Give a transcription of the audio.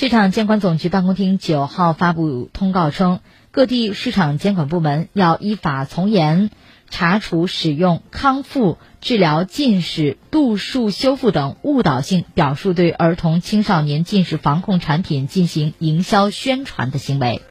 市场监管总局办公厅九号发布通告称各地市场监管部门要依法从严查处使用康复治疗近视度数修复等误导性表述对儿童青少年近视防控产品进行营销宣传的行为。